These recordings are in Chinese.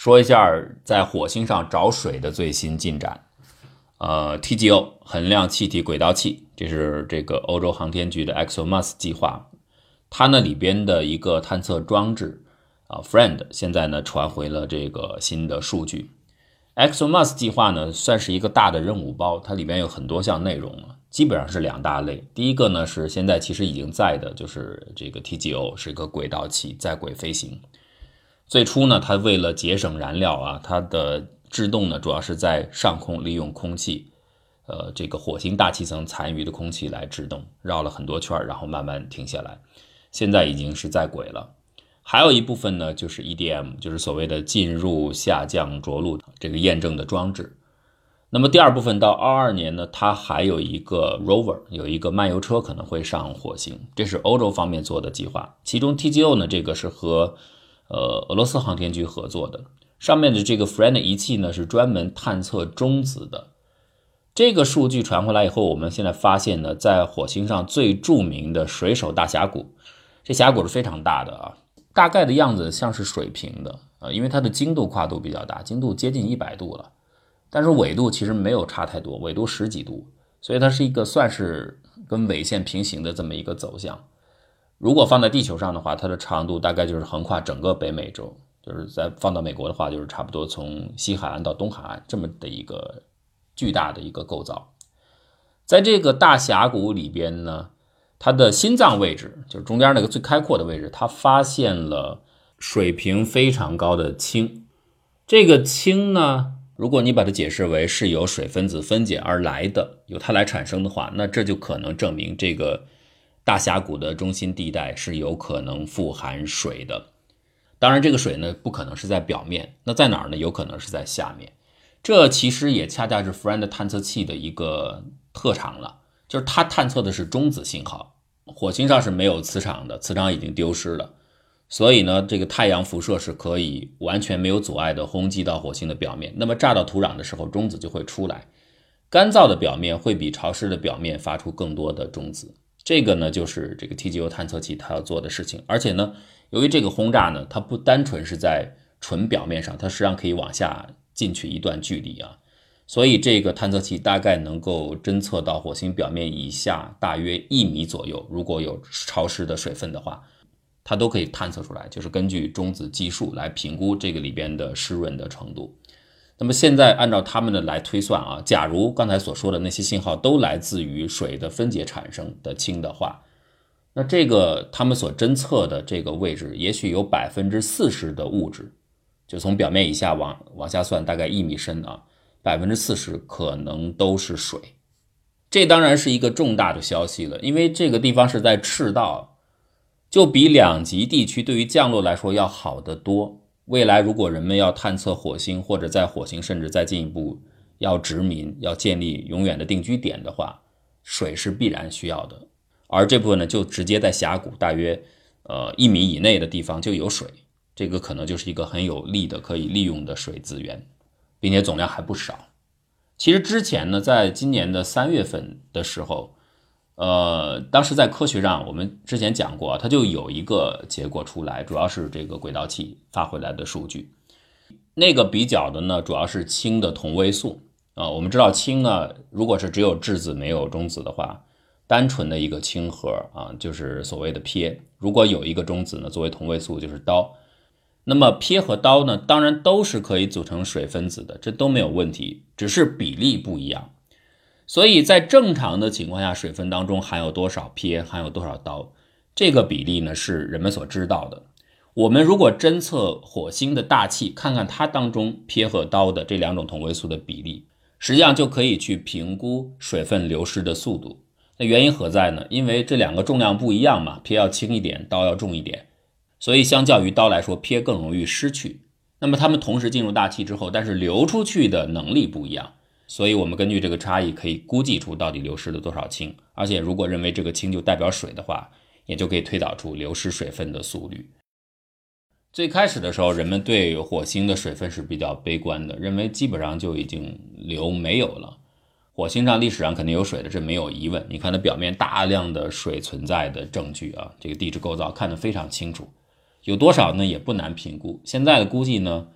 说一下在火星上找水的最新进展。呃，TGO 衡量气体轨道器，这是这个欧洲航天局的 ExoMars 计划，它呢里边的一个探测装置啊，Friend 现在呢传回了这个新的数据。ExoMars 计划呢算是一个大的任务包，它里边有很多项内容啊，基本上是两大类。第一个呢是现在其实已经在的，就是这个 TGO 是一个轨道器，在轨飞行。最初呢，它为了节省燃料啊，它的制动呢主要是在上空利用空气，呃，这个火星大气层残余的空气来制动，绕了很多圈，然后慢慢停下来。现在已经是在轨了。还有一部分呢，就是 EDM，就是所谓的进入、下降、着陆这个验证的装置。那么第二部分到二二年呢，它还有一个 rover，有一个漫游车可能会上火星，这是欧洲方面做的计划。其中 TGO 呢，这个是和呃，俄罗斯航天局合作的上面的这个 Friend 仪器呢，是专门探测中子的。这个数据传回来以后，我们现在发现呢，在火星上最著名的水手大峡谷，这峡谷是非常大的啊，大概的样子像是水平的啊，因为它的经度跨度比较大，经度接近一百度了，但是纬度其实没有差太多，纬度十几度，所以它是一个算是跟纬线平行的这么一个走向。如果放在地球上的话，它的长度大概就是横跨整个北美洲，就是在放到美国的话，就是差不多从西海岸到东海岸这么的一个巨大的一个构造。在这个大峡谷里边呢，它的心脏位置就是中间那个最开阔的位置，它发现了水平非常高的氢。这个氢呢，如果你把它解释为是由水分子分解而来的，由它来产生的话，那这就可能证明这个。大峡谷的中心地带是有可能富含水的，当然这个水呢不可能是在表面，那在哪儿呢？有可能是在下面。这其实也恰恰是 Friend 探测器的一个特长了，就是它探测的是中子信号。火星上是没有磁场的，磁场已经丢失了，所以呢，这个太阳辐射是可以完全没有阻碍的轰击到火星的表面。那么炸到土壤的时候，中子就会出来。干燥的表面会比潮湿的表面发出更多的中子。这个呢，就是这个 TGO 探测器它要做的事情，而且呢，由于这个轰炸呢，它不单纯是在纯表面上，它实际上可以往下进去一段距离啊，所以这个探测器大概能够侦测到火星表面以下大约一米左右，如果有潮湿的水分的话，它都可以探测出来，就是根据中子计数来评估这个里边的湿润的程度。那么现在按照他们的来推算啊，假如刚才所说的那些信号都来自于水的分解产生的氢的话，那这个他们所侦测的这个位置，也许有百分之四十的物质，就从表面以下往往下算，大概一米深啊，百分之四十可能都是水。这当然是一个重大的消息了，因为这个地方是在赤道，就比两极地区对于降落来说要好得多。未来，如果人们要探测火星，或者在火星甚至再进一步要殖民、要建立永远的定居点的话，水是必然需要的。而这部分呢，就直接在峡谷大约呃一米以内的地方就有水，这个可能就是一个很有利的可以利用的水资源，并且总量还不少。其实之前呢，在今年的三月份的时候。呃，当时在科学上，我们之前讲过，它就有一个结果出来，主要是这个轨道器发回来的数据。那个比较的呢，主要是氢的同位素啊。我们知道氢呢，如果是只有质子没有中子的话，单纯的一个氢核啊，就是所谓的撇。如果有一个中子呢，作为同位素就是氘。那么撇和氘呢，当然都是可以组成水分子的，这都没有问题，只是比例不一样。所以在正常的情况下，水分当中含有多少铗，含有多少氘，这个比例呢是人们所知道的。我们如果侦测火星的大气，看看它当中铗和氘的这两种同位素的比例，实际上就可以去评估水分流失的速度。那原因何在呢？因为这两个重量不一样嘛，铗要轻一点，氘要重一点，所以相较于氘来说，铗更容易失去。那么它们同时进入大气之后，但是流出去的能力不一样。所以，我们根据这个差异，可以估计出到底流失了多少氢。而且，如果认为这个氢就代表水的话，也就可以推导出流失水分的速率。最开始的时候，人们对火星的水分是比较悲观的，认为基本上就已经流没有了。火星上历史上肯定有水的，这没有疑问。你看它表面大量的水存在的证据啊，这个地质构造看得非常清楚。有多少呢？也不难评估。现在的估计呢？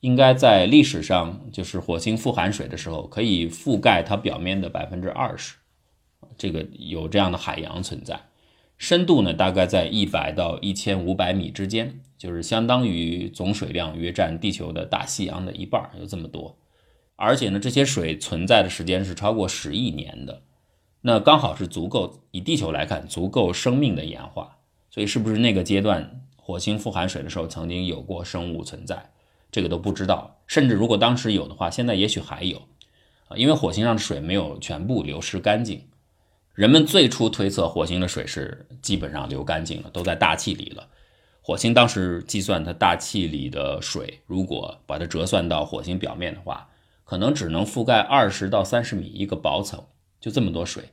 应该在历史上就是火星富含水的时候，可以覆盖它表面的百分之二十，这个有这样的海洋存在。深度呢，大概在一百到一千五百米之间，就是相当于总水量约占地球的大西洋的一半，有这么多。而且呢，这些水存在的时间是超过十亿年的，那刚好是足够以地球来看足够生命的演化。所以，是不是那个阶段火星富含水的时候曾经有过生物存在，这个都不知道。甚至如果当时有的话，现在也许还有啊，因为火星上的水没有全部流失干净。人们最初推测火星的水是基本上流干净了，都在大气里了。火星当时计算它大气里的水，如果把它折算到火星表面的话，可能只能覆盖二十到三十米一个薄层，就这么多水。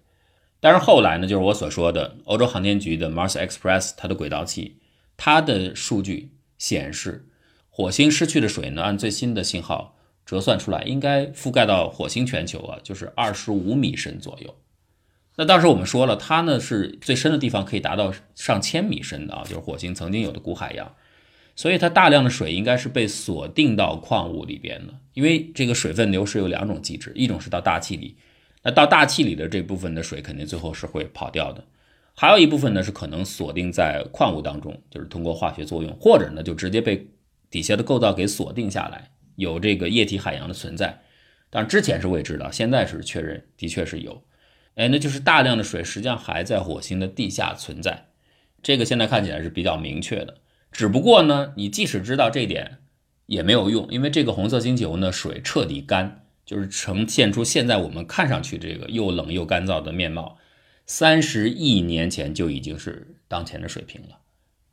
但是后来呢，就是我所说的欧洲航天局的 Mars Express 它的轨道器，它的数据显示，火星失去的水呢，按最新的信号折算出来，应该覆盖到火星全球啊，就是二十五米深左右。那当时我们说了，它呢是最深的地方可以达到上千米深的啊，就是火星曾经有的古海洋，所以它大量的水应该是被锁定到矿物里边的。因为这个水分流失有两种机制，一种是到大气里，那到大气里的这部分的水肯定最后是会跑掉的，还有一部分呢是可能锁定在矿物当中，就是通过化学作用，或者呢就直接被底下的构造给锁定下来，有这个液体海洋的存在。但之前是未知的，现在是确认，的确是有。哎，那就是大量的水实际上还在火星的地下存在，这个现在看起来是比较明确的。只不过呢，你即使知道这点也没有用，因为这个红色星球呢水彻底干，就是呈现出现在我们看上去这个又冷又干燥的面貌，三十亿年前就已经是当前的水平了。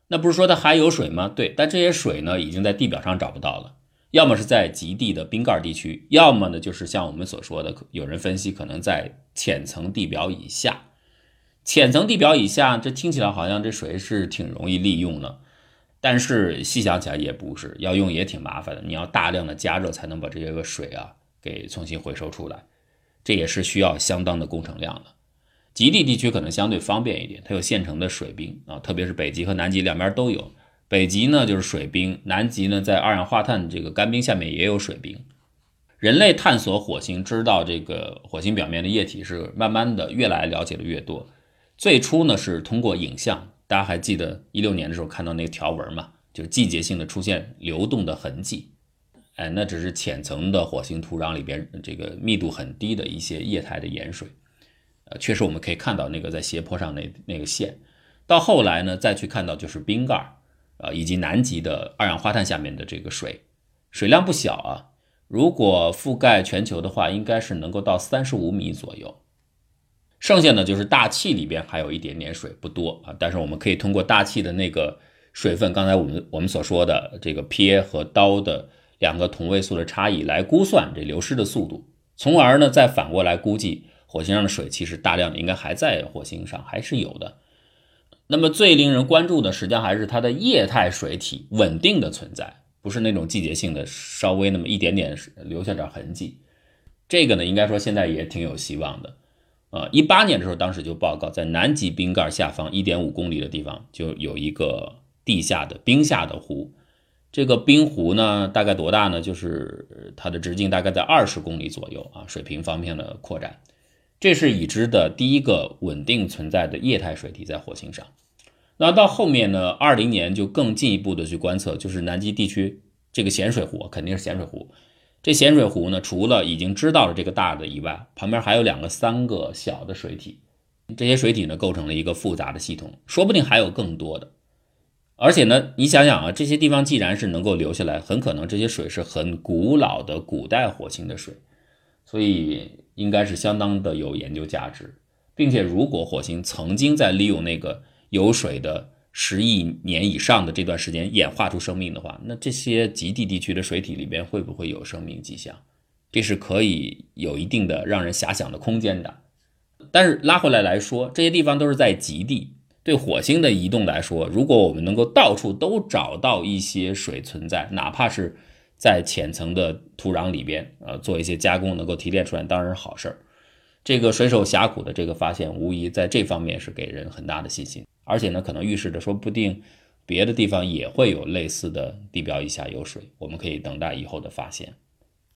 那不是说它还有水吗？对，但这些水呢已经在地表上找不到了。要么是在极地的冰盖地区，要么呢就是像我们所说的，有人分析可能在浅层地表以下。浅层地表以下，这听起来好像这水是挺容易利用的，但是细想起来也不是，要用也挺麻烦的。你要大量的加热才能把这些个水啊给重新回收出来，这也是需要相当的工程量的。极地地区可能相对方便一点，它有现成的水冰啊，特别是北极和南极两边都有。北极呢就是水冰，南极呢在二氧化碳这个干冰下面也有水冰。人类探索火星，知道这个火星表面的液体是慢慢的越来了解的越多。最初呢是通过影像，大家还记得一六年的时候看到那个条纹嘛，就是季节性的出现流动的痕迹。哎，那只是浅层的火星土壤里边这个密度很低的一些液态的盐水。呃，确实我们可以看到那个在斜坡上那那个线。到后来呢，再去看到就是冰盖。呃，以及南极的二氧化碳下面的这个水，水量不小啊。如果覆盖全球的话，应该是能够到三十五米左右。剩下呢，就是大气里边还有一点点水，不多啊。但是我们可以通过大气的那个水分，刚才我们我们所说的这个 Pa 和氘的两个同位素的差异来估算这流失的速度，从而呢再反过来估计火星上的水其实大量的应该还在火星上还是有的。那么最令人关注的，实际上还是它的液态水体稳定的存在，不是那种季节性的，稍微那么一点点留下点痕迹。这个呢，应该说现在也挺有希望的。呃，一八年的时候，当时就报告，在南极冰盖下方一点五公里的地方，就有一个地下的冰下的湖。这个冰湖呢，大概多大呢？就是它的直径大概在二十公里左右啊，水平方面的扩展。这是已知的第一个稳定存在的液态水体在火星上。那到后面呢？二零年就更进一步的去观测，就是南极地区这个咸水湖，肯定是咸水湖。这咸水湖呢，除了已经知道了这个大的以外，旁边还有两个、三个小的水体。这些水体呢，构成了一个复杂的系统，说不定还有更多的。而且呢，你想想啊，这些地方既然是能够留下来，很可能这些水是很古老的古代火星的水，所以。应该是相当的有研究价值，并且如果火星曾经在利用那个有水的十亿年以上的这段时间演化出生命的话，那这些极地地区的水体里边会不会有生命迹象？这是可以有一定的让人遐想的空间的。但是拉回来来说，这些地方都是在极地，对火星的移动来说，如果我们能够到处都找到一些水存在，哪怕是。在浅层的土壤里边，呃，做一些加工，能够提炼出来，当然是好事儿。这个水手峡谷的这个发现，无疑在这方面是给人很大的信心，而且呢，可能预示着说不定，别的地方也会有类似的地表以下有水，我们可以等待以后的发现。